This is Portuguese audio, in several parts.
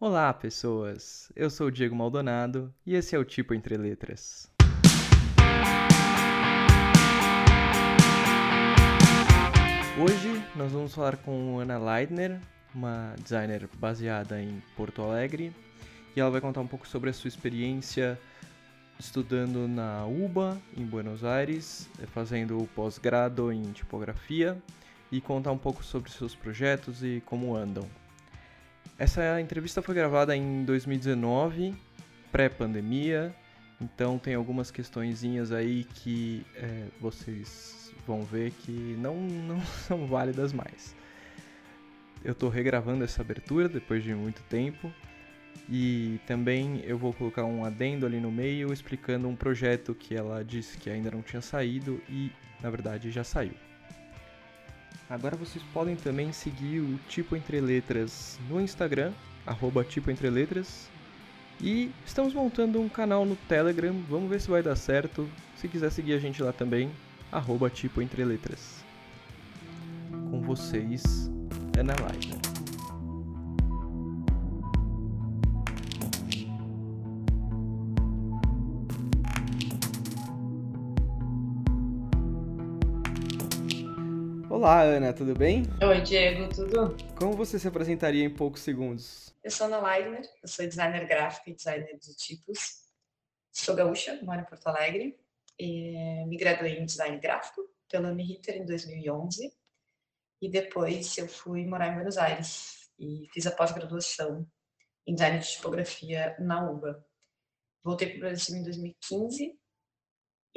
Olá, pessoas! Eu sou o Diego Maldonado e esse é o Tipo Entre Letras. Hoje nós vamos falar com Ana Leidner, uma designer baseada em Porto Alegre, e ela vai contar um pouco sobre a sua experiência estudando na UBA, em Buenos Aires, fazendo o pós-grado em tipografia, e contar um pouco sobre seus projetos e como andam. Essa entrevista foi gravada em 2019, pré-pandemia, então tem algumas questõezinhas aí que é, vocês vão ver que não, não são válidas mais. Eu estou regravando essa abertura depois de muito tempo e também eu vou colocar um adendo ali no meio explicando um projeto que ela disse que ainda não tinha saído e na verdade já saiu. Agora vocês podem também seguir o Tipo Entre Letras no Instagram, arroba Tipo Entre Letras. E estamos montando um canal no Telegram, vamos ver se vai dar certo. Se quiser seguir a gente lá também, arroba Tipo Entre Letras. Com vocês, Ana Laila. Olá, Ana, tudo bem? Oi, Diego, tudo? Como você se apresentaria em poucos segundos? Eu sou Ana Leidner, eu sou designer gráfico e designer de tipos. Sou gaúcha, moro em Porto Alegre. E me graduei em design gráfico pela Uniriter em 2011. E depois eu fui morar em Buenos Aires e fiz a pós-graduação em design de tipografia na UBA. Voltei para o Brasil em 2015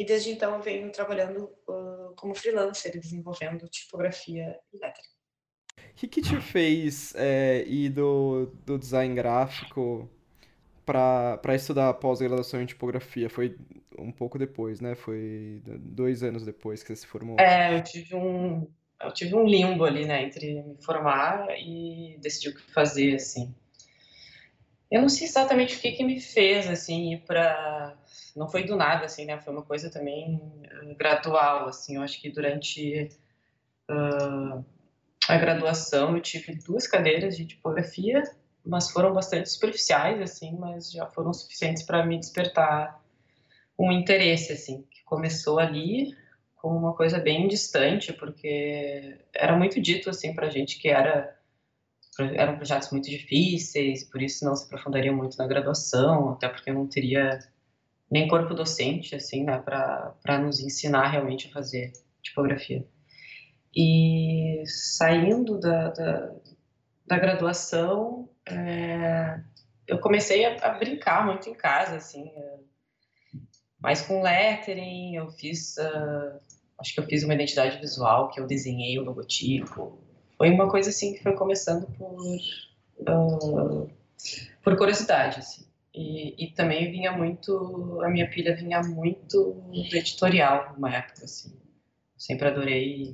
e desde então eu venho trabalhando uh, como freelancer, desenvolvendo tipografia e lettering. O que, que te fez é, ir do, do design gráfico para estudar pós-graduação em tipografia? Foi um pouco depois, né? Foi dois anos depois que você se formou. É, eu tive um, eu tive um limbo ali, né? Entre me formar e decidir o que fazer, assim. Eu não sei exatamente o que, que me fez, assim, ir para não foi do nada, assim, né? Foi uma coisa também uh, gradual, assim. Eu acho que durante uh, a graduação eu tive duas cadeiras de tipografia, mas foram bastante superficiais, assim, mas já foram suficientes para me despertar um interesse, assim, que começou ali com uma coisa bem distante, porque era muito dito, assim, para gente que era eram projetos muito difíceis, por isso não se aprofundaria muito na graduação, até porque não teria nem corpo docente, assim, né, para nos ensinar realmente a fazer tipografia. E saindo da, da, da graduação, é, eu comecei a, a, brincar muito em casa, assim, é, mais com lettering, eu fiz, uh, acho que eu fiz uma identidade visual, que eu desenhei o logotipo, foi uma coisa assim que foi começando por, uh, por curiosidade, assim. E, e, também vinha muito, a minha pilha vinha muito do editorial numa época, assim. Sempre adorei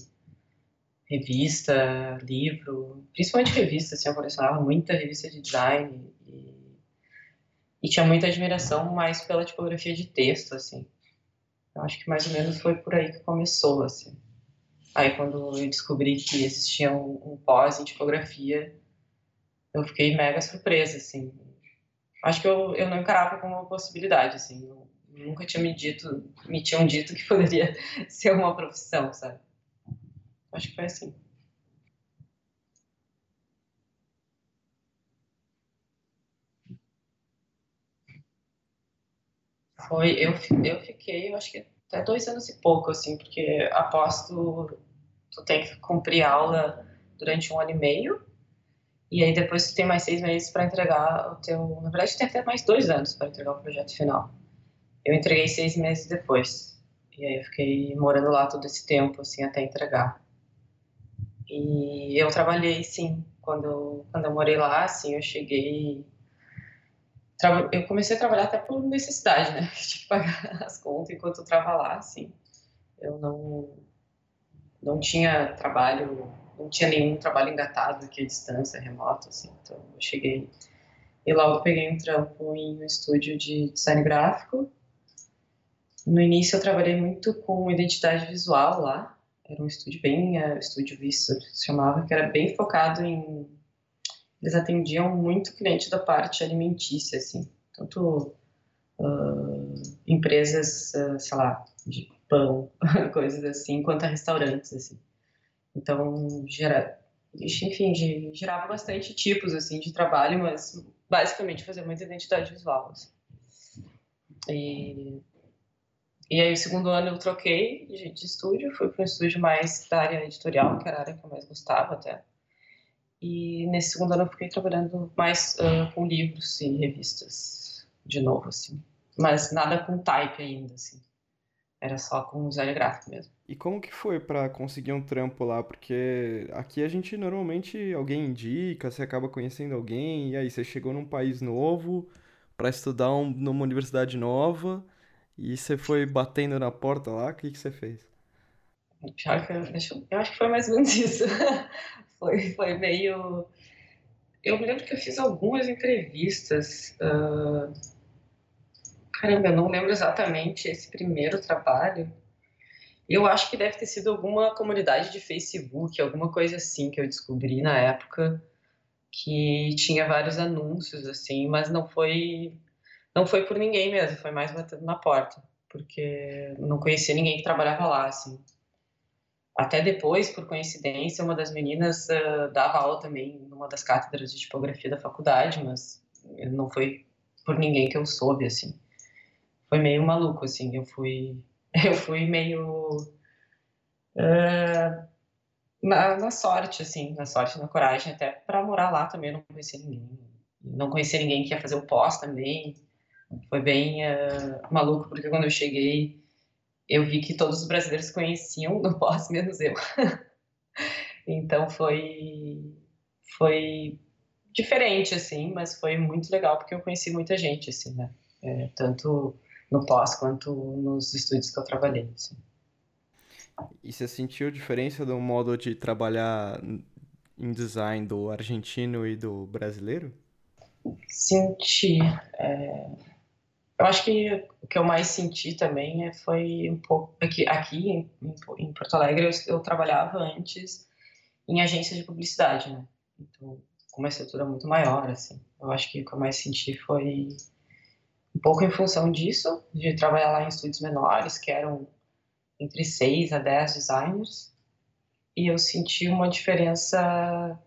revista, livro, principalmente revista, assim, eu colecionava muita revista de design e, e tinha muita admiração mais pela tipografia de texto, assim. Eu acho que mais ou menos foi por aí que começou, assim. Aí quando eu descobri que existia um, um pós em tipografia, eu fiquei mega surpresa, assim acho que eu, eu não encarava como uma possibilidade, assim, eu nunca tinha me dito, me tinham dito que poderia ser uma profissão, sabe? Acho que foi assim. Foi, eu, eu fiquei, eu acho que até dois anos e pouco, assim, porque após tu, tem que cumprir aula durante um ano e meio, e aí depois tu tem mais seis meses para entregar o teu. Na verdade, tem até mais dois anos para entregar o projeto final. Eu entreguei seis meses depois. E aí eu fiquei morando lá todo esse tempo, assim, até entregar. E eu trabalhei, sim. Quando, quando eu morei lá, assim, eu cheguei. Eu comecei a trabalhar até por necessidade, né? Tinha que pagar as contas enquanto eu estava lá, assim. Eu não, não tinha trabalho não tinha nenhum trabalho engatado aqui à distância, remoto, assim. Então, eu cheguei e logo peguei um trampo em um estúdio de design gráfico. No início eu trabalhei muito com identidade visual lá. Era um estúdio bem, uh, estúdio Vista se chamava, que era bem focado em, eles atendiam muito cliente da parte alimentícia, assim, tanto uh, empresas, uh, sei lá, de pão, coisas assim, quanto a restaurantes, assim. Então, gera, enfim, girava bastante tipos, assim, de trabalho, mas basicamente fazia muita identidade visual, assim. E, e aí, o segundo ano eu troquei de, de estúdio, fui para um estúdio mais da área editorial, que era a área que eu mais gostava até. E nesse segundo ano eu fiquei trabalhando mais uh, com livros e revistas, de novo, assim. Mas nada com type ainda, assim. Era só com design gráfico mesmo. E como que foi para conseguir um trampo lá? Porque aqui a gente normalmente alguém indica, você acaba conhecendo alguém, e aí você chegou num país novo para estudar um, numa universidade nova, e você foi batendo na porta lá, o que, que você fez? Pior que eu, eu acho que foi mais ou menos isso. foi, foi meio. Eu me lembro que eu fiz algumas entrevistas. Uh... Caramba, eu não lembro exatamente esse primeiro trabalho. Eu acho que deve ter sido alguma comunidade de Facebook, alguma coisa assim que eu descobri na época que tinha vários anúncios assim, mas não foi não foi por ninguém mesmo, foi mais batendo na porta, porque não conhecia ninguém que trabalhava lá assim. Até depois, por coincidência, uma das meninas uh, dava aula também numa das cátedras de tipografia da faculdade, mas não foi por ninguém que eu soube, assim. Foi meio maluco, assim. Eu fui, eu fui meio uh, na, na, sorte, assim, na sorte, na coragem, até para morar lá também. Eu não conhecia ninguém, não conhecia ninguém que ia fazer o pós também. Foi bem uh, maluco porque quando eu cheguei eu vi que todos os brasileiros conheciam do pós, menos eu. então foi foi diferente assim, mas foi muito legal porque eu conheci muita gente assim, né? É, tanto no pós quanto nos estúdios que eu trabalhei. Assim. E você sentiu diferença do modo de trabalhar em design do argentino e do brasileiro? Senti. É eu acho que o que eu mais senti também é, foi um pouco aqui, aqui em, em Porto Alegre eu, eu, trabalhava antes em agência de publicidade, né? Então, com uma estrutura muito maior, assim. Eu acho que o que eu mais senti foi um pouco em função disso, de trabalhar lá em estúdios menores, que eram entre 6 a 10 designers, e eu senti uma diferença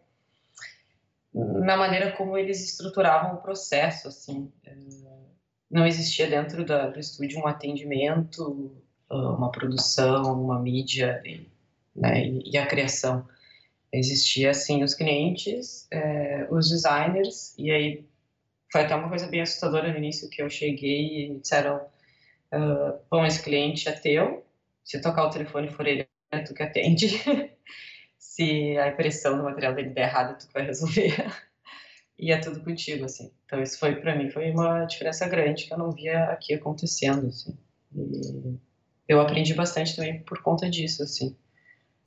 na maneira como eles estruturavam o processo, assim. É, não existia dentro do estúdio um atendimento, ah, uma produção, uma mídia e, né, e, a criação. Existia, assim, os clientes, é, os designers, e aí foi até uma coisa bem assustadora no início, que eu cheguei e me disseram, uh, bom, esse cliente é teu, se tocar o telefone for ele, é tu que atende. se a impressão do material dele der errado, tu que vai resolver. e é tudo contigo, assim. Então isso foi para mim foi uma diferença grande que eu não via aqui acontecendo, assim. E eu aprendi bastante também por conta disso, assim.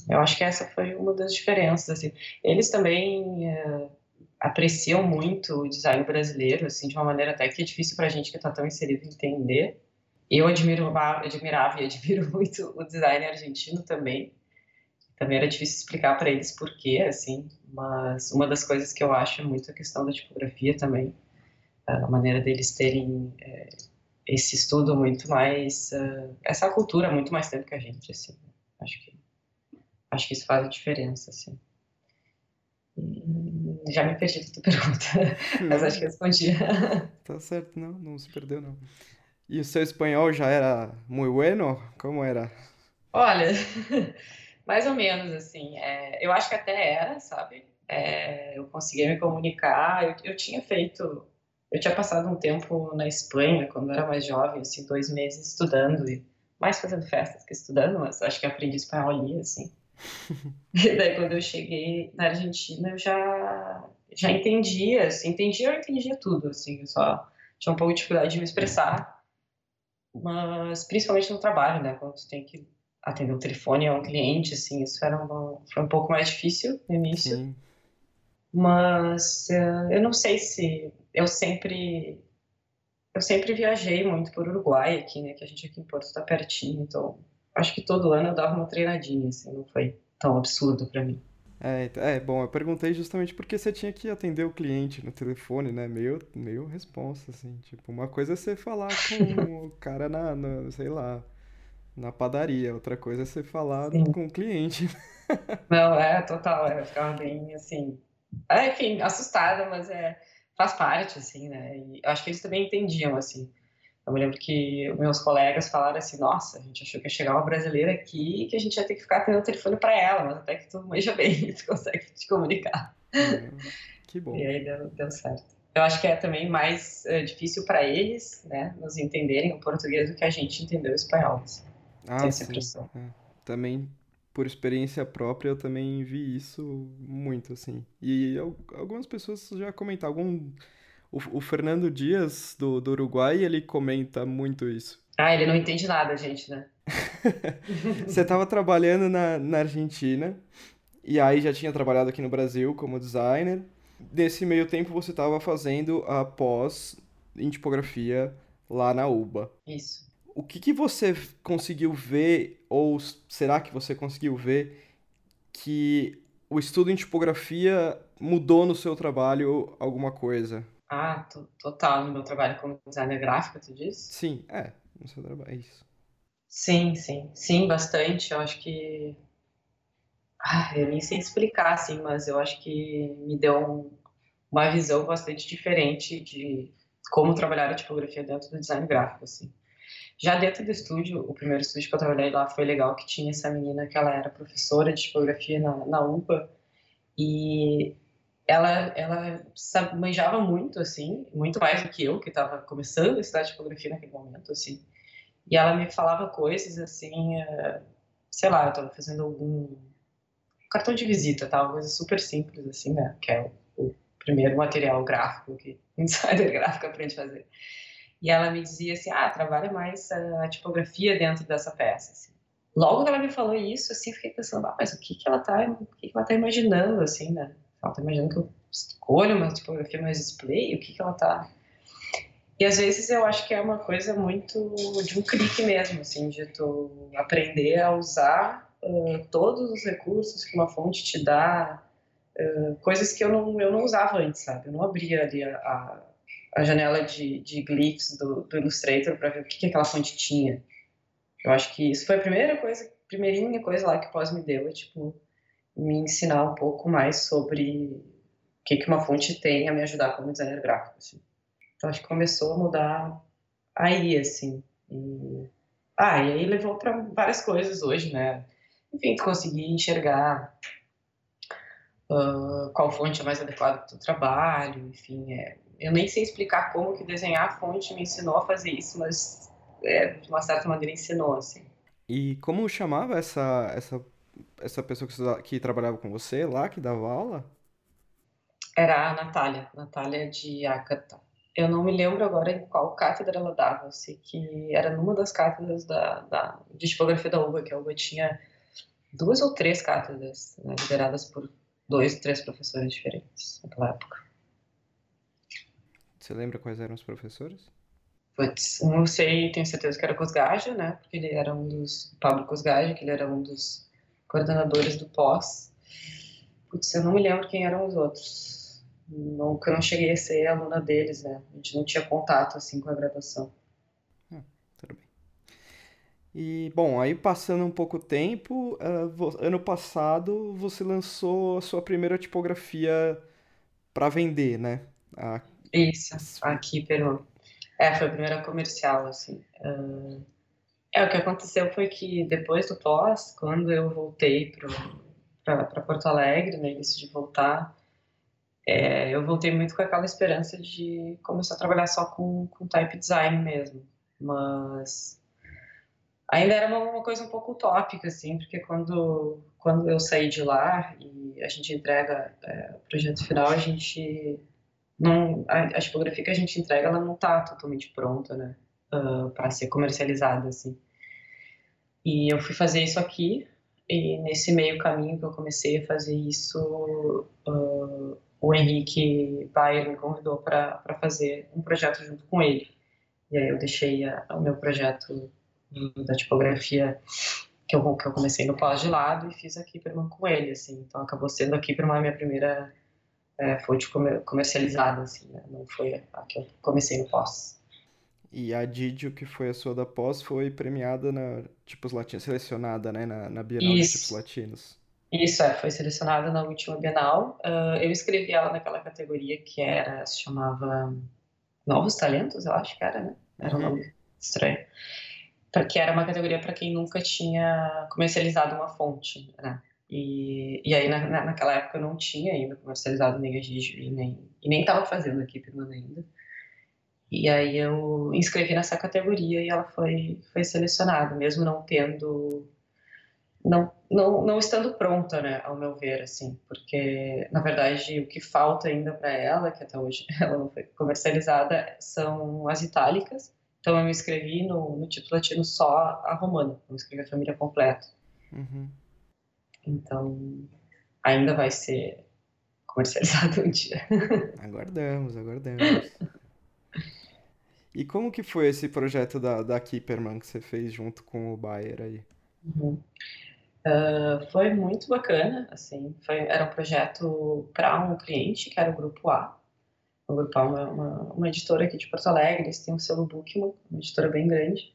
Eu acho que essa foi uma das diferenças, assim. Eles também é, apreciam muito o design brasileiro, assim, de uma maneira até que é difícil para a gente que está tão inserido entender. Eu admiro, admirava e admiro muito o design argentino também também era difícil explicar para eles por quê, assim, mas uma das coisas que eu acho é muito a questão da tipografia também, a maneira deles terem é, esse estudo muito mais, uh, essa cultura muito mais tempo que a gente, assim, acho que acho que isso faz a diferença, assim. E já me perdi da tua pergunta, mas acho que respondi. tá certo, não, não se perdeu não. E o seu espanhol já era muito bueno? Como era? Olha, mais ou menos, assim. É, eu acho que até era, sabe? É, eu conseguia me comunicar. Eu, eu tinha feito. Eu tinha passado um tempo na Espanha, quando eu era mais jovem, assim, dois meses estudando e mais fazendo festas que estudando, mas acho que aprendi espanhol ali, assim. E daí, quando eu cheguei na Argentina, eu já, já entendia, assim, entendia, eu entendia tudo, assim, eu só tinha um pouco de dificuldade de me expressar, mas principalmente no trabalho, né, quando tu tem que atender o telefone a um cliente, assim, isso era uma, foi um pouco mais difícil no início. Sim. Mas uh, eu não sei se eu sempre eu sempre viajei muito por Uruguai aqui, né, que a gente aqui em Porto está pertinho, então acho que todo ano eu dava uma treinadinha, assim, não foi tão absurdo para mim. É, é, bom, eu perguntei justamente porque você tinha que atender o cliente no telefone, né? Meio, meio responsa, assim. Tipo, uma coisa é você falar com o cara na, na, sei lá, na padaria, outra coisa é você falar Sim. com o cliente. Não, é total, é, eu ficava bem assim. É, enfim, assustada, mas é, faz parte, assim, né? E acho que eles também entendiam, assim. Eu me lembro que meus colegas falaram assim: nossa, a gente achou que ia chegar uma brasileira aqui e que a gente ia ter que ficar atendendo o telefone para ela, mas até que tu manja bem, tu consegue te comunicar. É, que bom. E aí deu, deu certo. Eu acho que é também mais é, difícil para eles, né, nos entenderem o português do que a gente entender o espanhol. Assim. Ah, Tem essa sim. impressão. é. Também, por experiência própria, eu também vi isso muito, assim. E al- algumas pessoas já comentaram. Algum... O, o Fernando Dias, do, do Uruguai, ele comenta muito isso. Ah, ele não entende nada, gente, né? Você estava trabalhando na, na Argentina, e aí já tinha trabalhado aqui no Brasil como designer. Nesse meio tempo, você estava fazendo a pós em tipografia lá na UBA. Isso. O que que você conseguiu ver, ou será que você conseguiu ver, que o estudo em tipografia mudou no seu trabalho alguma coisa? Ah, to- total, no meu trabalho como designer gráfico, tu disse? Sim, é, no seu trabalho, é isso. Sim, sim, sim, bastante. Eu acho que. Ah, eu nem sei explicar, assim, mas eu acho que me deu um- uma visão bastante diferente de como trabalhar a tipografia dentro do design gráfico, assim. Já dentro do estúdio, o primeiro estúdio que eu trabalhei lá foi legal, que tinha essa menina que ela era professora de tipografia na, na UPA, e ela, ela sabe, manjava muito, assim, muito mais do que eu, que estava começando a estudar tipografia naquele momento, assim. E ela me falava coisas assim, eh, sei lá, eu estava fazendo algum cartão de visita, tal, coisa super simples assim, né? Que é o, o primeiro material gráfico que designer gráfico aprende a fazer. E ela me dizia assim, ah, trabalha mais a tipografia dentro dessa peça. Assim. Logo que ela me falou isso, assim, fiquei pensando, ah, mas o que que ela tá, o que que ela tá imaginando, assim, né? Ela tá imaginando que eu escolho uma tipografia mais display, o que que ela tá e às vezes eu acho que é uma coisa muito de um clique mesmo, assim, de tu aprender a usar uh, todos os recursos que uma fonte te dá, uh, coisas que eu não, eu não usava antes, sabe? Eu não abria ali a, a, a janela de, de glyphs do, do Illustrator para ver o que, que aquela fonte tinha. Eu acho que isso foi a primeira coisa, primeirinha coisa lá que o pós me deu, é tipo, me ensinar um pouco mais sobre o que, que uma fonte tem a me ajudar como designer gráfico, assim. Então acho que começou a mudar aí, assim. E... Ah, e aí levou para várias coisas hoje, né? Enfim, tu conseguir enxergar uh, qual fonte é mais adequada para o trabalho, enfim. É... Eu nem sei explicar como que desenhar a fonte me ensinou a fazer isso, mas é, de uma certa maneira ensinou, assim. E como chamava essa, essa, essa pessoa que, que trabalhava com você lá, que dava aula? Era a Natália, Natália de Akata. Eu não me lembro agora em qual cátedra ela dava. Eu sei que era numa das cátedras da, da, de tipografia da UBA, que a UBA tinha duas ou três cátedras, né, lideradas por dois, três professores diferentes naquela época. Você lembra quais eram os professores? Um eu sei, tenho certeza que era Cosgaja, né? Porque ele era um dos. Pablo Cosgaja, que ele era um dos coordenadores do pós. Putz, eu não me lembro quem eram os outros. Eu não cheguei a ser aluna deles, né? A gente não tinha contato assim com a graduação. Tudo bem. E, bom, aí passando um pouco tempo, ah, ano passado você lançou a sua primeira tipografia para vender, né? A- Isso, aqui, Peru. É, foi a primeira comercial, assim. Ah, É, o que aconteceu foi que depois do pós, quando eu voltei para Porto Alegre, né, e decidi voltar, é, eu voltei muito com aquela esperança de começar a trabalhar só com, com type design mesmo. Mas ainda era uma, uma coisa um pouco utópica, assim, porque quando, quando eu saí de lá e a gente entrega é, o projeto final, a gente não a, a tipografia que a gente entrega ela não está totalmente pronta né uh, para ser comercializada assim e eu fui fazer isso aqui e nesse meio caminho que eu comecei a fazer isso uh, o Henrique Bayer me convidou para fazer um projeto junto com ele e aí eu deixei a, o meu projeto da tipografia que eu, que eu comecei no pós de lado e fiz a Kipperman com ele, assim. Então acabou sendo a Kipperman a minha primeira é, fonte comercializada, assim, né? Não foi a que eu comecei no pós. E a Didio, que foi a sua da pós, foi premiada na Tipos Latinos, selecionada, né, na, na Bienal Isso. de Tipos Latinos. Isso, é, foi selecionada na última Bienal. Uh, eu escrevi ela naquela categoria que era, se chamava Novos Talentos, eu acho que era, né? Era um uhum. nome estranho porque era uma categoria para quem nunca tinha comercializado uma fonte, né? E, e aí, na, naquela época, eu não tinha ainda comercializado nem a Gigi, nem, e nem estava fazendo a equipe ainda. E aí eu inscrevi nessa categoria e ela foi, foi selecionada, mesmo não tendo... Não, não, não estando pronta, né, ao meu ver, assim, porque, na verdade, o que falta ainda para ela, que até hoje ela não foi comercializada, são as itálicas, então eu me inscrevi no, no título latino só a romana, não escrevi a família completa. Uhum. Então ainda vai ser comercializado um dia. Aguardamos, aguardamos. E como que foi esse projeto da, da que você fez junto com o Bayer aí? Uhum. Uh, foi muito bacana, assim, foi, era um projeto para um cliente, que era o Grupo A, o Grupo é uma, uma, uma, editora aqui de Porto Alegre, eles têm o selo Bookman, uma editora bem grande,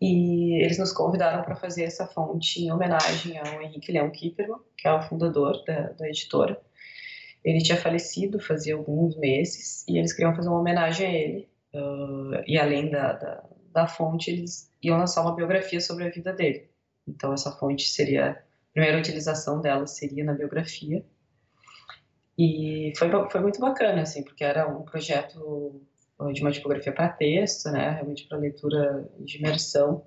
e eles nos convidaram para fazer essa fonte em homenagem ao Henrique Leão Kipperman, que é o fundador da, da editora. Ele tinha falecido fazia alguns meses e eles queriam fazer uma homenagem a ele. Uh, e além da, da, da, fonte, eles iam lançar uma biografia sobre a vida dele. Então, essa fonte seria, a primeira utilização dela seria na biografia. E foi, foi muito bacana, assim, porque era um projeto de uma tipografia para texto, né, realmente para leitura de imersão,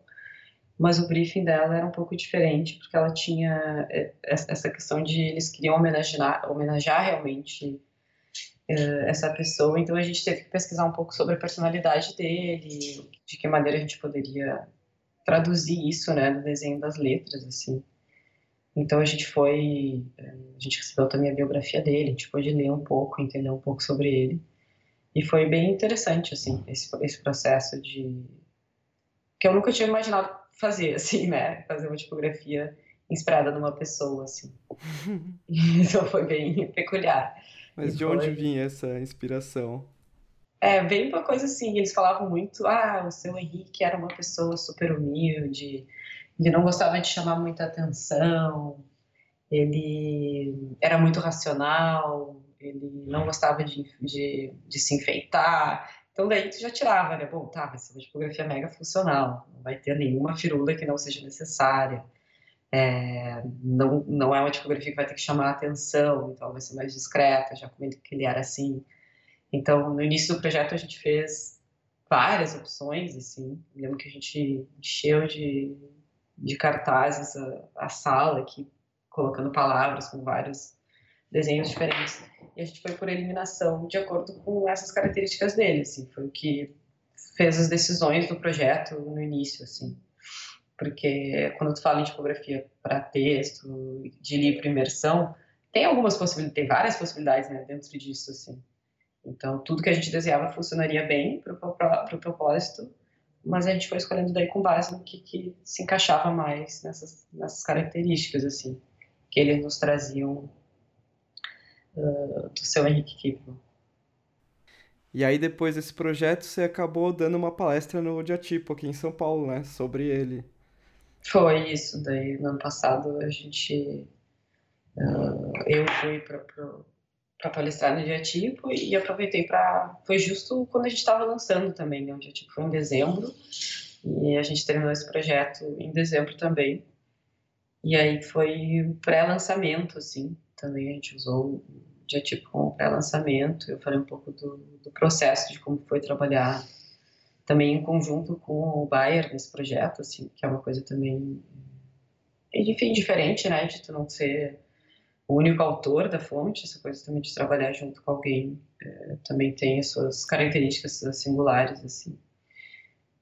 mas o briefing dela era um pouco diferente, porque ela tinha é, essa questão de eles queriam homenagear, homenagear realmente essa pessoa, então a gente teve que pesquisar um pouco sobre a personalidade dele, de que maneira a gente poderia traduzir isso, né, no desenho das letras, assim. Então a gente foi, eh, a gente recebeu também a biografia dele, a gente pôde ler um pouco, entender um pouco sobre ele. E foi bem interessante, assim, esse, esse processo de... que eu nunca tinha imaginado fazer, assim, né? Fazer uma tipografia inspirada numa pessoa, assim. então foi bem peculiar. Mas e de foi... onde vinha essa inspiração? É, bem uma coisa assim, eles falavam muito, ah, o seu Henrique era uma pessoa super humilde, ele não gostava de chamar muita atenção, ele era muito racional, ele não gostava de, de, de se enfeitar. Então daí tu já tirava, né? Bom, tá, vai ser uma tipografia mega funcional, não vai ter nenhuma firula que não seja necessária. É, não, não é uma tipografia que vai ter que chamar a atenção, então vai ser mais discreta, já como ele, que ele era assim. Então, no início do projeto a gente fez várias opções, assim. Lembro que a gente encheu de, de cartazes a, a sala aqui, colocando palavras com vários desenhos diferentes. E a gente foi por eliminação de acordo com essas características dele, assim, foi o que fez as decisões do projeto no início, assim. Porque quando tu fala em tipografia para texto, de livro imersão, tem algumas possibilidades, tem várias possibilidades, né, dentro disso, assim. Então, tudo que a gente desenhava funcionaria bem para o propósito, mas a gente foi escolhendo daí com base no que, que se encaixava mais nessas, nessas características, assim, que eles nos traziam uh, do seu Henrique Kipman. E aí, depois desse projeto, você acabou dando uma palestra no Diatipo, aqui em São Paulo, né? Sobre ele. Foi isso. Daí, no ano passado, a gente... Uh, eu fui para palestrar no dia tipo e aproveitei para foi justo quando a gente estava lançando também né? o dia tipo foi em dezembro e a gente terminou esse projeto em dezembro também e aí foi pré-lançamento assim também a gente usou o dia tipo como pré-lançamento eu falei um pouco do, do, processo de como foi trabalhar também em conjunto com o Bayer nesse projeto assim que é uma coisa também enfim diferente né de tu não ser o único autor da fonte, essa coisa também de trabalhar junto com alguém é, também tem as suas características singulares, assim.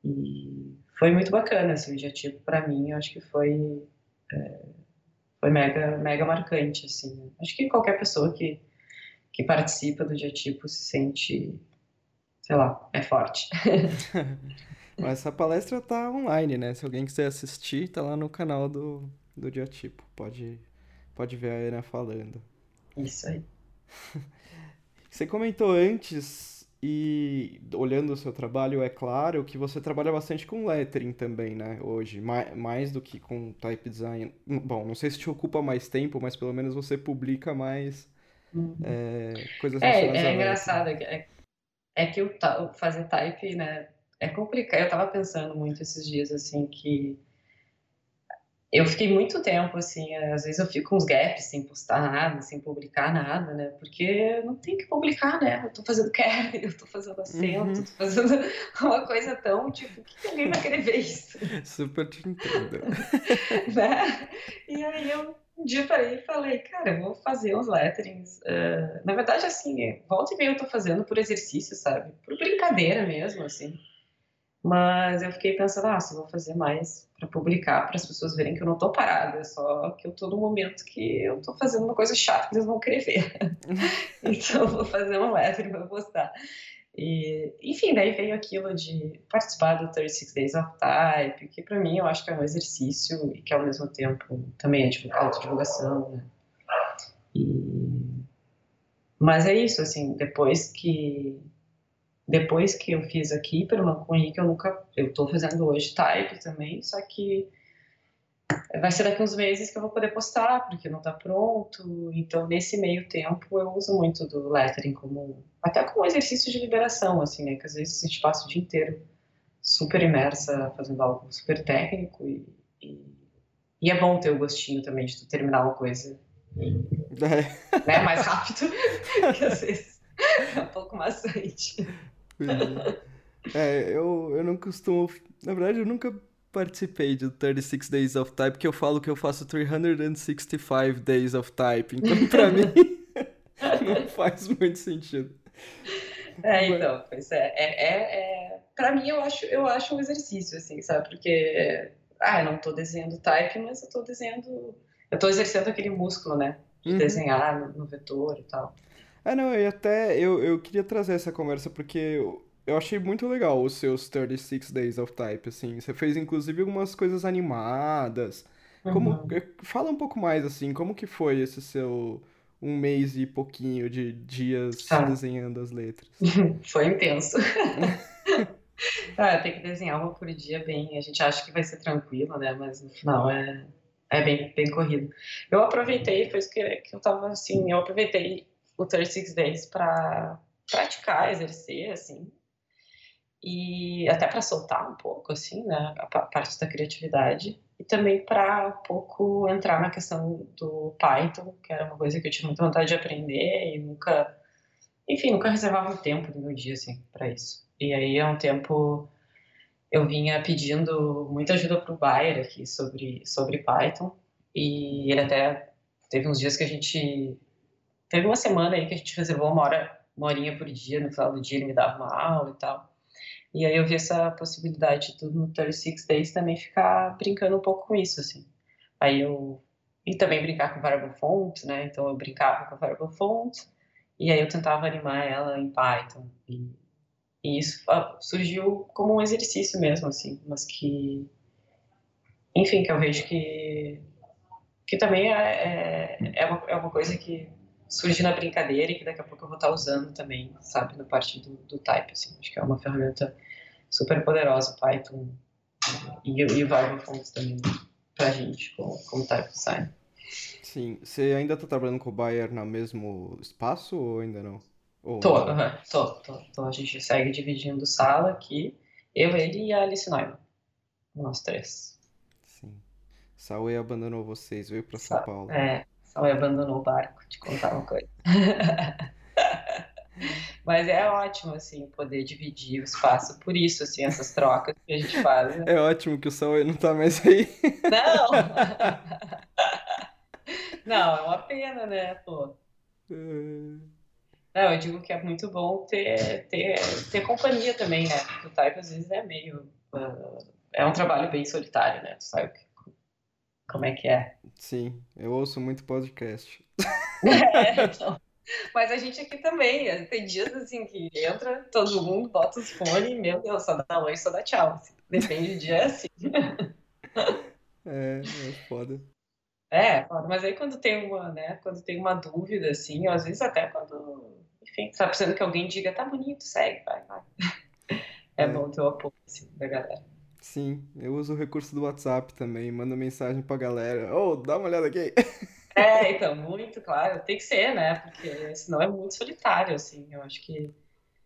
E foi muito bacana esse objetivo para mim, eu acho que foi é, foi mega mega marcante, assim. Acho que qualquer pessoa que que participa do tipo se sente sei lá, é forte. Mas essa palestra tá online, né? Se alguém quiser assistir, tá lá no canal do, do Diatipo. Pode, pode ver a Ana falando. Isso aí. Você comentou antes, e olhando o seu trabalho, é claro que você trabalha bastante com lettering também, né? Hoje, mais, mais do que com type design. Bom, não sei se te ocupa mais tempo, mas pelo menos você publica mais uhum. é, coisas É, é engraçado. É, é que o, fazer type, né? É complicado. Eu tava pensando muito esses dias, assim, que eu fiquei muito tempo, assim, às vezes eu fico uns gaps sem postar nada, sem publicar nada, né? Porque não tem que publicar, né? Eu tô fazendo care, eu tô fazendo acento, uhum. tô fazendo uma coisa tão, tipo, que ninguém vai querer ver isso? Super te entendo. né? E aí eu um dia parei e falei, cara, eu vou fazer uns letterings. Uh, na verdade, assim, volta e meia eu tô fazendo por exercício, sabe? Por brincadeira mesmo, assim. Mas eu fiquei pensando, ah, se eu vou fazer mais para publicar, para as pessoas verem que eu não estou parada, é só que eu estou no momento que eu estou fazendo uma coisa chata que eles vão querer ver. então eu vou fazer um lettering para postar. E, enfim, daí veio aquilo de participar do 36 Days of Type, que para mim eu acho que é um exercício e que ao mesmo tempo também é tipo, autodivulgação, né? E... Mas é isso, assim, depois que depois que eu fiz aqui pelo Mancunha, que eu nunca, eu estou fazendo hoje type também, só que vai ser daqui uns meses que eu vou poder postar, porque não está pronto. Então, nesse meio tempo, eu uso muito do lettering como até como exercício de liberação, assim, né? Que às vezes a gente passa o dia inteiro super imersa fazendo algo super técnico e, e, e é bom ter o gostinho também de tu terminar uma coisa e, é. né, mais rápido, que às vezes é um pouco maçante. É, eu, eu não costumo. Na verdade, eu nunca participei do 36 Days of Type, porque eu falo que eu faço 365 Days of Type. Então, pra mim, não faz muito sentido. É, então, pois é. é, é, é. Pra mim, eu acho, eu acho um exercício, assim, sabe? Porque, ah, eu não tô desenhando type, mas eu tô desenhando. Eu tô exercendo aquele músculo, né? De uhum. desenhar no, no vetor e tal. Ah, não, e até eu, eu queria trazer essa conversa porque eu, eu achei muito legal os seus 36 Days of Type, assim. Você fez, inclusive, algumas coisas animadas. Como, uhum. Fala um pouco mais, assim, como que foi esse seu um mês e pouquinho de dias ah. desenhando as letras? foi intenso. ah, tem que desenhar uma por dia bem. A gente acha que vai ser tranquilo, né? Mas no final é, é bem, bem corrido. Eu aproveitei, foi isso que, que eu tava assim, eu aproveitei o 36 Days para praticar, exercer, assim, e até para soltar um pouco, assim, né, a parte da criatividade, e também para um pouco entrar na questão do Python, que era uma coisa que eu tinha muita vontade de aprender e nunca, enfim, nunca reservava um tempo no meu dia, assim, para isso. E aí, há um tempo, eu vinha pedindo muita ajuda para o Bayer aqui sobre, sobre Python, e ele até teve uns dias que a gente Teve uma semana aí que a gente reservou uma hora, uma horinha por dia, no final do dia ele me dava uma aula e tal. E aí eu vi essa possibilidade do no 36 Days também ficar brincando um pouco com isso, assim. Aí eu... E também brincar com variable font, né? Então eu brincava com variable font, e aí eu tentava animar ela em Python. E, e isso ah, surgiu como um exercício mesmo, assim, mas que... Enfim, que eu vejo que... Que também é, é, é, uma, é uma coisa que surge na brincadeira e que daqui a pouco eu vou estar usando também, sabe, na parte do, do type, assim. Acho que é uma ferramenta super poderosa, Python e, e o Variable Fonts também pra gente, como, como type design. Sim. Você ainda está trabalhando com o Bayer no mesmo espaço ou ainda não? Ou tô, tô, tô, tô, A gente segue dividindo sala aqui, eu, ele e a Alice Neumann. Nós três. Sim. Saúl abandonou vocês, veio para São Paulo. É, Samuel abandonou o barco, te contar uma coisa. Mas é ótimo, assim, poder dividir o espaço por isso, assim, essas trocas que a gente faz. Né? É ótimo que o Samuel não tá mais aí. Não! Não, é uma pena, né, pô? É. Não, eu digo que é muito bom ter, ter, ter companhia também, né? O type às vezes é meio. Uh, é um trabalho bem solitário, né? Tu sabe como é que é. Sim, eu ouço muito podcast. É, então, Mas a gente aqui também, tem dias assim que entra, todo mundo bota os fones, meu Deus, só dá oi, só dá tchau. Assim. Depende do dia, é assim. É, é foda. É, foda. Mas aí quando tem uma, né, quando tem uma dúvida, assim, ou às vezes até quando, enfim, tá precisando que alguém diga, tá bonito, segue, vai, vai. É, é. bom ter o apoio, assim, da galera. Sim, eu uso o recurso do WhatsApp também, mando mensagem pra galera, ô, oh, dá uma olhada aqui. É, então, muito, claro, tem que ser, né, porque senão é muito solitário, assim, eu acho que,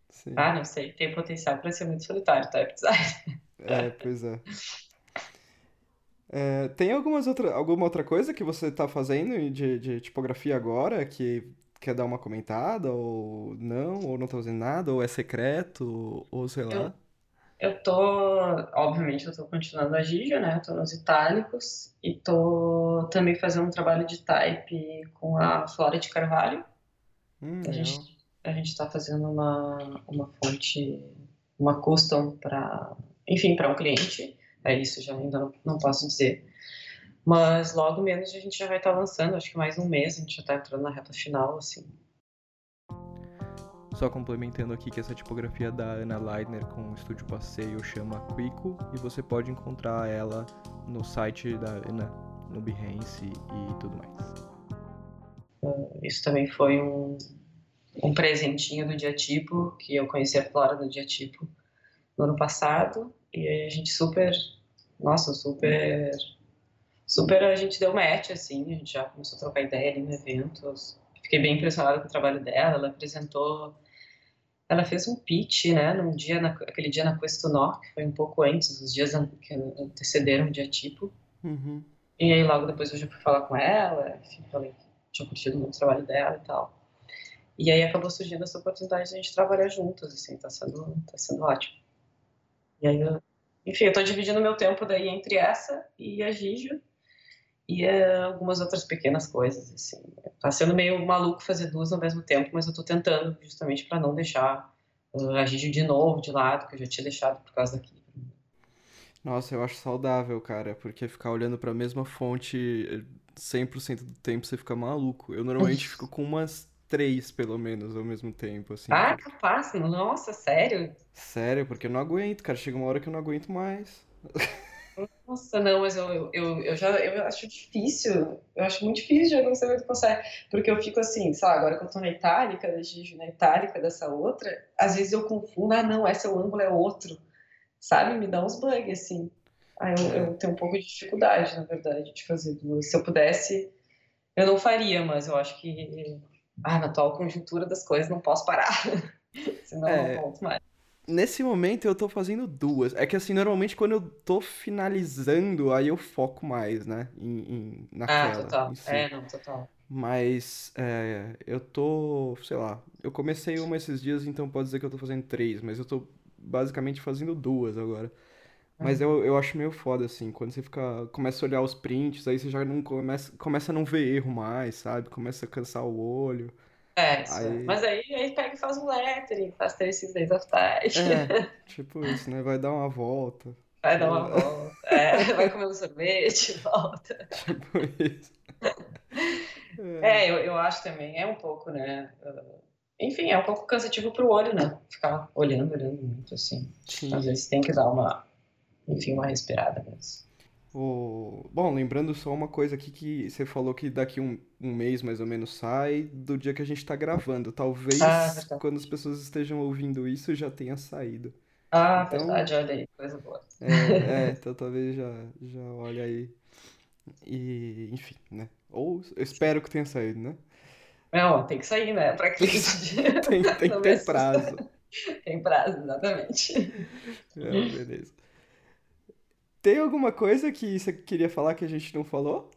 Sim. ah, não sei, tem potencial pra ser muito solitário, tá, É, pois é. É, tem algumas outra, alguma outra coisa que você está fazendo de, de tipografia agora que quer dar uma comentada, ou não, ou não está fazendo nada, ou é secreto, ou sei lá? Eu, eu tô, obviamente, eu tô continuando a Gigi, né? Eu tô nos itálicos e tô também fazendo um trabalho de type com a Flora de Carvalho. Hum, a, gente, a gente tá fazendo uma, uma fonte, uma custom para, enfim, para um cliente. É isso, já ainda não, não posso dizer. Mas logo menos a gente já vai estar lançando, acho que mais um mês, a gente já está entrando na reta final, assim. Só complementando aqui que essa tipografia da Ana Leidner com o estúdio Passeio chama Quico e você pode encontrar ela no site da Ana, no Behance e tudo mais. Ah, isso também foi um, um presentinho do Diatipo, que eu conheci a Flora do Diatipo no ano passado e a gente super, nossa, super, super, a gente deu match, assim, a gente já começou a trocar ideia ali no evento. Fiquei bem impressionada com o trabalho dela, ela apresentou, ela fez um pitch, né, num dia, aquele dia na Questonor, que foi um pouco antes, os dias que antecederam o dia tipo. Uhum. E aí logo depois eu já fui falar com ela, enfim, falei que tinha curtido muito o trabalho dela e tal. E aí acabou surgindo essa oportunidade de a gente trabalhar juntas, assim, tá sendo, tá sendo ótimo. E aí, eu, enfim, eu estou dividindo meu tempo daí entre essa e a Gigio e uh, algumas outras pequenas coisas, assim. Tá sendo meio maluco fazer duas ao mesmo tempo, mas eu estou tentando justamente para não deixar uh, a Gigio de novo de lado, que eu já tinha deixado por causa daqui. Nossa, eu acho saudável, cara, porque ficar olhando para a mesma fonte 100% do tempo você fica maluco. Eu normalmente fico com umas três, pelo menos, ao mesmo tempo, assim. Ah, capaz? Nossa, sério? Sério, porque eu não aguento, cara. Chega uma hora que eu não aguento mais. Nossa, não, mas eu, eu, eu já eu acho difícil. Eu acho muito difícil de acontecer muito consegue. Porque eu fico assim, sei lá, agora que eu tô na itálica, da Gigi na itálica dessa outra, às vezes eu confundo, ah, não, esse é o ângulo, é outro. Sabe? Me dá uns bugs, assim. Ah, eu, eu tenho um pouco de dificuldade, na verdade, de fazer duas. Se eu pudesse, eu não faria, mas eu acho que ah, na atual conjuntura das coisas não posso parar. Senão é, não volto mais. Nesse momento eu tô fazendo duas. É que assim, normalmente quando eu tô finalizando, aí eu foco mais, né? Em, em, naquela. Ah, total. Si. É, não, total. Mas é, eu tô, sei lá, eu comecei uma esses dias, então pode dizer que eu tô fazendo três, mas eu tô basicamente fazendo duas agora. Mas eu, eu acho meio foda, assim, quando você fica. Começa a olhar os prints, aí você já não começa, começa a não ver erro mais, sabe? Começa a cansar o olho. É. Aí... Mas aí, aí pega e faz um lettering, faz 36 days of. É, tipo isso, né? Vai dar uma volta. Vai dar uma volta. É, vai comer um sorvete, volta. Tipo isso. É, é eu, eu acho também, é um pouco, né? Enfim, é um pouco cansativo pro olho, né? Ficar olhando, olhando muito, assim. Sim. Às vezes tem que dar uma enfim, uma respirada mesmo. O... Bom, lembrando só uma coisa aqui que você falou que daqui um, um mês mais ou menos sai do dia que a gente está gravando. Talvez ah, quando as pessoas estejam ouvindo isso já tenha saído. Ah, então, verdade, olha aí, coisa boa. É, é, então talvez já, já olhe aí. E, enfim, né? Ou eu espero que tenha saído, né? Não, tem que sair, né? Pra cliente. tem, tem que ter prazo. tem prazo, exatamente. É, beleza. Tem alguma coisa que você queria falar que a gente não falou?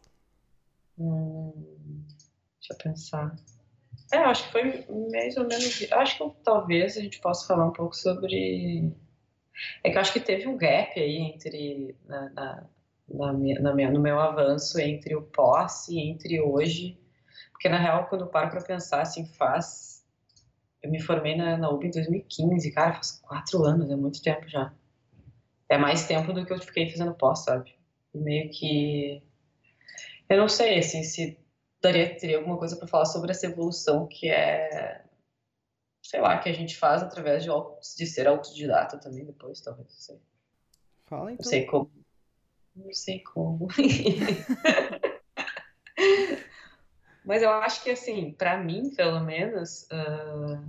Hum, deixa eu pensar. É, acho que foi mais ou menos. Acho que talvez a gente possa falar um pouco sobre. É que eu acho que teve um gap aí entre. Na, na, na, minha, na minha, no meu avanço entre o pós e entre hoje. Porque, na real, quando eu paro para pensar, assim, faz. Eu me formei na, na UB em 2015, cara, faz quatro anos, é muito tempo já é mais tempo do que eu fiquei fazendo pós, sabe? E meio que. Eu não sei, assim, se daria, teria alguma coisa para falar sobre essa evolução que é, sei lá, que a gente faz através de, de ser autodidata também depois, talvez, não sei. Fala então. Não sei como. Não sei como. Mas eu acho que, assim, para mim, pelo menos, uh,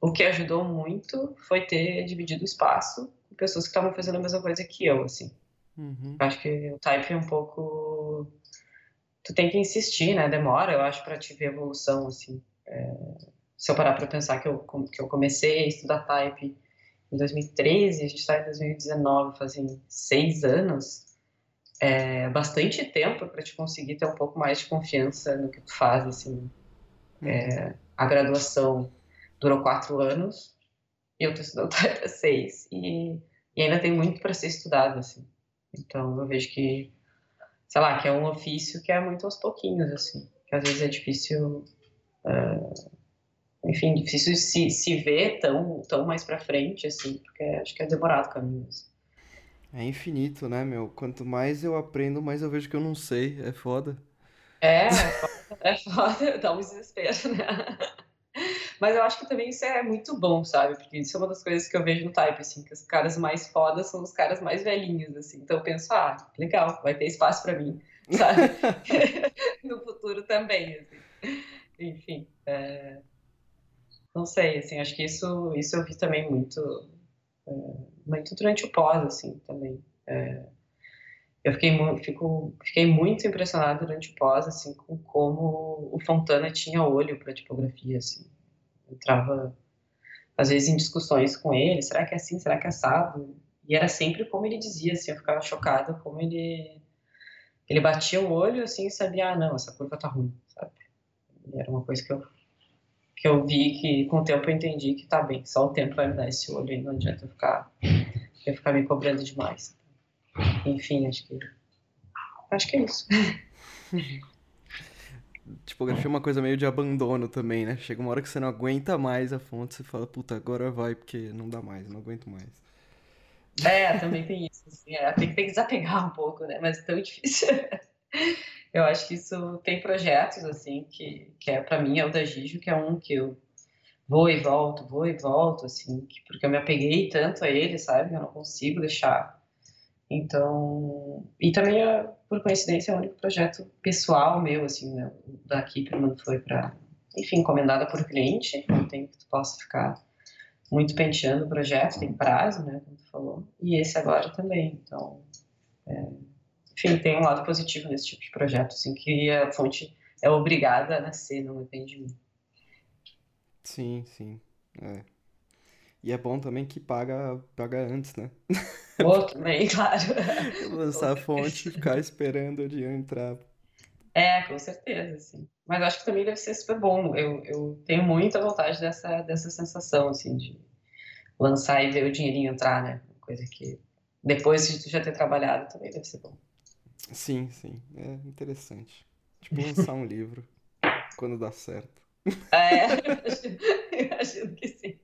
o que ajudou muito foi ter dividido o espaço pessoas que estavam fazendo a mesma coisa que eu, assim. Uhum. Acho que o type é um pouco. Tu tem que insistir, né? Demora, eu acho, para te ver evolução, assim. É... Se eu parar para pensar que eu, que eu comecei a estudar type em 2013, a gente está em 2019, fazem seis anos, é bastante tempo para te conseguir ter um pouco mais de confiança no que tu faz, assim. É, a graduação durou quatro anos e eu estou estudando até seis e, e ainda tem muito para ser estudado, assim. Então eu vejo que, sei lá, que é um ofício que é muito aos pouquinhos, assim. Que às vezes é difícil, uh, enfim, difícil se, se ver tão, tão mais para frente, assim, porque acho que é demorado o caminho. Assim. É infinito, né, meu? Quanto mais eu aprendo, mais eu vejo que eu não sei. É foda. É, é foda, é foda dá um desespero, né? Mas eu acho que também isso é muito bom, sabe? Porque isso é uma das coisas que eu vejo no Type, assim, que os caras mais fodas são os caras mais velhinhos, assim. Então eu penso, ah, legal, vai ter espaço para mim, sabe? no futuro também, assim. Enfim, é... não sei, assim, acho que isso, isso eu vi também muito muito durante o pós, assim, também. É, eu fiquei, fico, fiquei muito impressionada durante o pós, assim, com como o Fontana tinha olho para tipografia, assim. Entrava, às vezes, em discussões com ele, será que é assim, será que é assado? E era sempre como ele dizia, assim, eu ficava chocada como ele... Ele batia o olho, assim, e sabia, ah, não, essa curva tá ruim, sabe? Era uma coisa que eu que eu vi que com o tempo eu entendi que tá bem, só o tempo vai me dar esse olho aí, não adianta eu ficar, eu ficar me cobrando demais. Enfim, acho que acho que é isso. Tipografia é uma coisa meio de abandono também, né? Chega uma hora que você não aguenta mais a fonte, você fala, puta, agora vai, porque não dá mais, não aguento mais. É, também tem isso, assim, é, tem, tem que desapegar um pouco, né? Mas é tão difícil. Eu acho que isso tem projetos, assim, que, que é, para mim, é o da Gijo, que é um que eu vou e volto, vou e volto, assim, que, porque eu me apeguei tanto a ele, sabe? Eu não consigo deixar. Então, e também, é, por coincidência, é o único projeto pessoal meu, assim, né? da Kipperman foi para, enfim, encomendada por cliente, não tem que tu possa ficar muito penteando o projeto, tem prazo, né, como tu falou, e esse agora também, então, é, enfim, tem um lado positivo nesse tipo de projeto, assim, que a fonte é obrigada a nascer, não depende de mim. Sim, sim. É. E é bom também que paga, paga antes, né? Pô, também, claro. Lançar a fonte e ficar esperando o dinheiro entrar. É, com certeza, sim. Mas acho que também deve ser super bom. Eu, eu tenho muita vontade dessa, dessa sensação, assim, de lançar e ver o dinheirinho entrar, né? Coisa que depois de tu já ter trabalhado também deve ser bom. Sim, sim. É interessante. Tipo, lançar um livro quando dá certo. É, imagino, imagino que sim.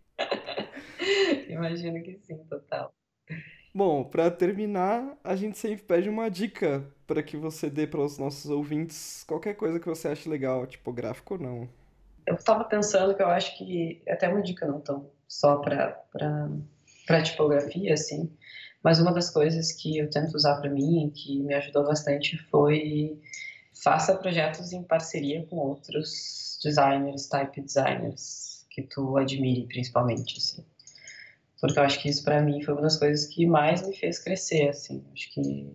Imagino que sim, total. Bom, para terminar, a gente sempre pede uma dica para que você dê para os nossos ouvintes qualquer coisa que você ache legal, tipográfico ou não. Eu estava pensando que eu acho que até uma dica não tão só para para tipografia assim, mas uma das coisas que eu tento usar para mim, que me ajudou bastante, foi faça projetos em parceria com outros designers, type designers, que tu admire principalmente, assim. Porque eu acho que isso para mim foi uma das coisas que mais me fez crescer, assim. Acho que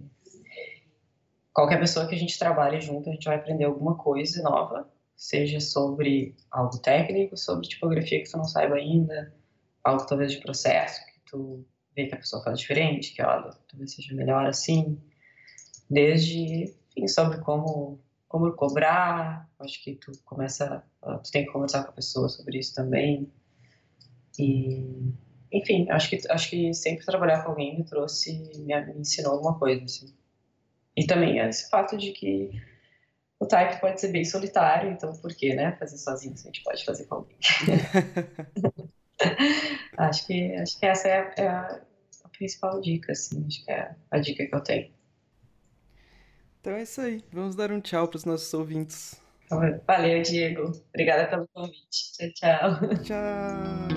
qualquer pessoa que a gente trabalhe junto, a gente vai aprender alguma coisa nova, seja sobre algo técnico, sobre tipografia que tu não saiba ainda, algo talvez de processo que tu ver que a pessoa faz diferente, que olha, talvez seja melhor assim, desde, enfim, sobre como como cobrar, acho que tu começa, tu tem que conversar com a pessoa sobre isso também, e, enfim, acho que, acho que sempre trabalhar com alguém me trouxe, me, me ensinou alguma coisa, assim. E também esse fato de que o type pode ser bem solitário, então por que, né, fazer sozinho, se a gente pode fazer com alguém. acho que acho que essa é a, é a, principal dica, assim, acho que é a dica que eu tenho. Então é isso aí. Vamos dar um tchau para os nossos ouvintes. Valeu, Diego. Obrigada pelo convite. Tchau, tchau. Tchau.